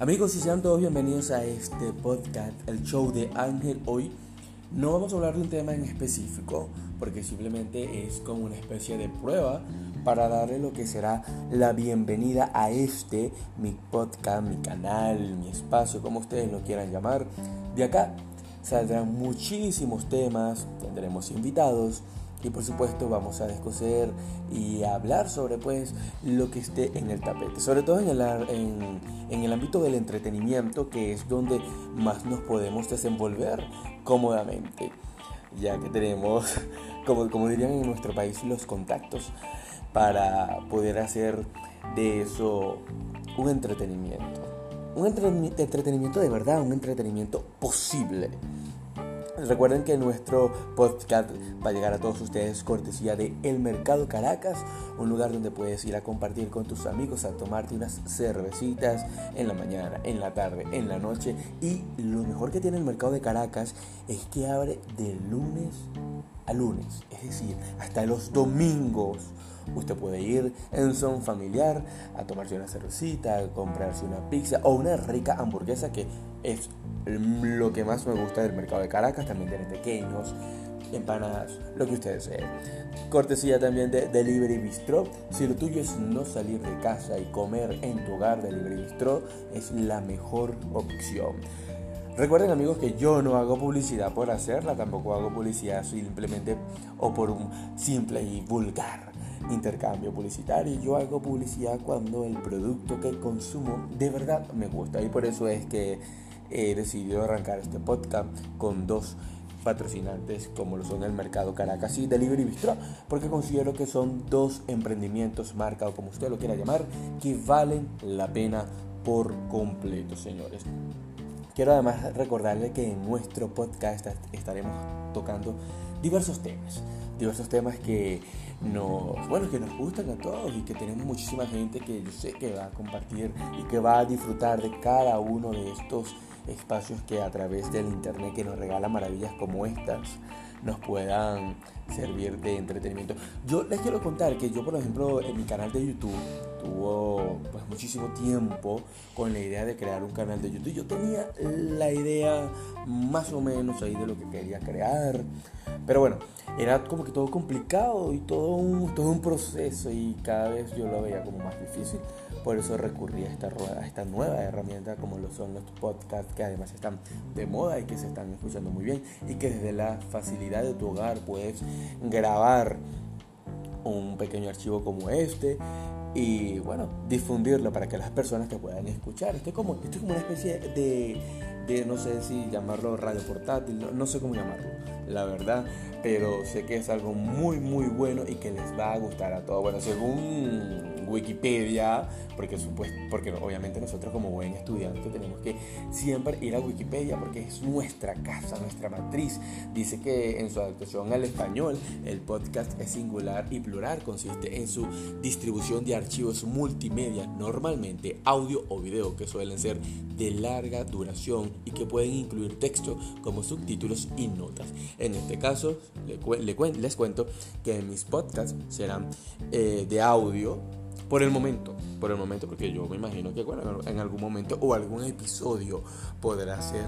Amigos y sean todos bienvenidos a este podcast, el show de Ángel. Hoy no vamos a hablar de un tema en específico, porque simplemente es como una especie de prueba para darle lo que será la bienvenida a este, mi podcast, mi canal, mi espacio, como ustedes lo quieran llamar. De acá saldrán muchísimos temas, tendremos invitados y por supuesto vamos a descoser y hablar sobre pues lo que esté en el tapete, sobre todo en el, en, el ámbito del entretenimiento que es donde más nos podemos desenvolver cómodamente, ya que tenemos, como, como dirían en nuestro país, los contactos para poder hacer de eso un entretenimiento. Un entretenimiento de verdad, un entretenimiento posible. Recuerden que nuestro podcast va a llegar a todos ustedes cortesía de El Mercado Caracas, un lugar donde puedes ir a compartir con tus amigos, a tomarte unas cervecitas en la mañana, en la tarde, en la noche. Y lo mejor que tiene el Mercado de Caracas es que abre de lunes a lunes, es decir, hasta los domingos. Usted puede ir en son familiar a tomarse una cervecita, a comprarse una pizza o una rica hamburguesa que es lo que más me gusta del mercado de Caracas. También tiene pequeños, empanadas, lo que ustedes deseen. Cortesía también de Delivery Bistro. Si lo tuyo es no salir de casa y comer en tu hogar, Delivery Bistro es la mejor opción. Recuerden amigos que yo no hago publicidad por hacerla, tampoco hago publicidad simplemente o por un simple y vulgar intercambio publicitario. Yo hago publicidad cuando el producto que consumo de verdad me gusta y por eso es que he decidido arrancar este podcast con dos patrocinantes como lo son el Mercado Caracas y Delivery Bistro, porque considero que son dos emprendimientos, marca o como usted lo quiera llamar, que valen la pena por completo, señores. Quiero además recordarle que en nuestro podcast estaremos tocando diversos temas, diversos temas que nos, bueno, que nos gustan a todos y que tenemos muchísima gente que yo sé que va a compartir y que va a disfrutar de cada uno de estos espacios que a través del internet que nos regala maravillas como estas nos puedan servir de entretenimiento. Yo les quiero contar que yo, por ejemplo, en mi canal de YouTube tuvo pues muchísimo tiempo con la idea de crear un canal de YouTube. Yo tenía la idea más o menos ahí de lo que quería crear. Pero bueno, era como que todo complicado y todo un, todo un proceso y cada vez yo lo veía como más difícil. Por eso recurrí a esta, a esta nueva herramienta como lo son los podcasts que además están de moda y que se están escuchando muy bien y que desde la facilidad de tu hogar puedes grabar un pequeño archivo como este y bueno, difundirlo para que las personas te puedan escuchar. Esto es como, como una especie de, de, no sé si llamarlo radio portátil, no, no sé cómo llamarlo, la verdad, pero sé que es algo muy, muy bueno y que les va a gustar a todos. Bueno, según Wikipedia, porque, porque obviamente nosotros como buen estudiante tenemos que siempre ir a Wikipedia porque es nuestra casa, nuestra matriz. Dice que en su adaptación al español el podcast es singular y plural, consiste en su distribución de archivos multimedia, normalmente audio o video, que suelen ser de larga duración y que pueden incluir texto como subtítulos y notas. En este caso, les cuento que mis podcasts serán eh, de audio por el momento, por el momento, porque yo me imagino que bueno, en algún momento o algún episodio podrá ser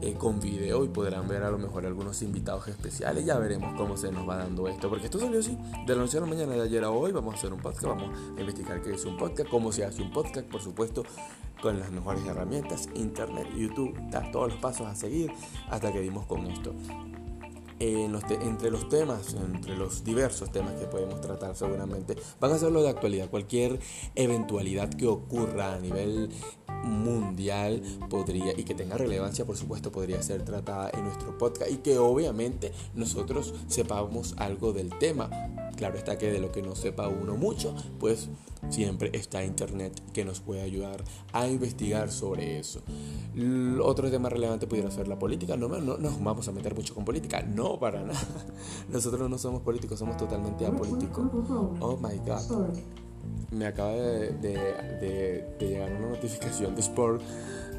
eh, con video y podrán ver a lo mejor algunos invitados especiales. Ya veremos cómo se nos va dando esto, porque esto salió así, de la noche a la mañana, de ayer a hoy. Vamos a hacer un podcast, vamos a investigar qué es un podcast, cómo se hace un podcast, por supuesto, con las mejores herramientas, internet, YouTube, da todos los pasos a seguir hasta que dimos con esto entre los temas, entre los diversos temas que podemos tratar seguramente, van a ser lo de actualidad. Cualquier eventualidad que ocurra a nivel mundial podría y que tenga relevancia por supuesto podría ser tratada en nuestro podcast y que obviamente nosotros sepamos algo del tema claro está que de lo que no sepa uno mucho pues siempre está internet que nos puede ayudar a investigar sobre eso. Otro tema relevante pudiera ser la política. No, no, nos vamos a meter mucho con política. No para nada. Nosotros no somos políticos somos totalmente apolíticos. Oh my god. Me acaba de, llegar una notificación de Sport,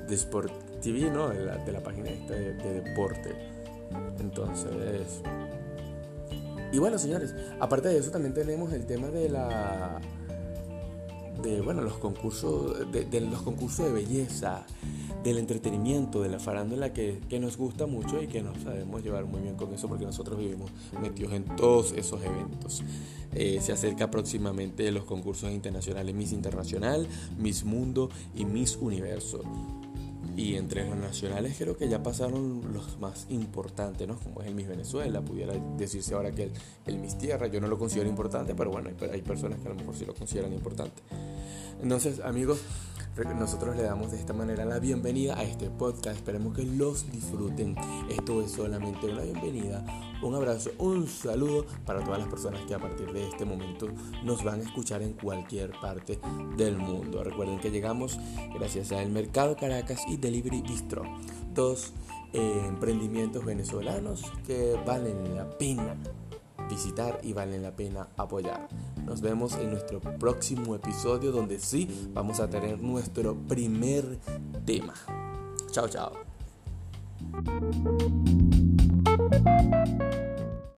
de Sport TV, ¿no? De la, página de, de deporte. Entonces... Y bueno, señores, aparte de eso también tenemos el tema de la de bueno, los concursos de, los concursos de belleza, del entretenimiento, de la farándula que, que, nos gusta mucho y que nos sabemos llevar muy bien con eso porque nosotros vivimos metidos en todos esos eventos. Eh, se acerca próximamente los concursos internacionales Miss Internacional, Miss Mundo y Miss Universo. Y entre los nacionales creo que ya pasaron los más importantes, ¿no? Como es el Miss Venezuela, pudiera decirse ahora que el, el Miss Tierra, yo no lo considero importante, pero bueno, hay, hay personas que a lo mejor sí lo consideran importante. Entonces, amigos, nosotros le damos de esta manera la bienvenida a este podcast. Esperemos que los disfruten. Esto es solamente una bienvenida, un abrazo, un saludo para todas las personas que a partir de este momento nos van a escuchar en cualquier parte del mundo. Recuerden que llegamos gracias al Mercado Caracas y Delivery Bistro. Dos eh, emprendimientos venezolanos que valen la pena visitar y valen la pena apoyar. Nos vemos en nuestro próximo episodio donde sí vamos a tener nuestro primer tema. Chao, chao.